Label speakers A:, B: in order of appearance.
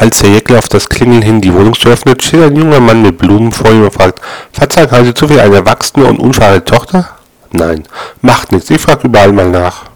A: Als Herr Jekyll auf das Klingeln hin die Wohnungstür öffnet, steht ein junger Mann mit Blumen vor ihm und fragt, Verzeihung, haben Sie zufällig eine erwachsene und unverheiratete Tochter? Nein, macht nichts, ich frage überall mal nach.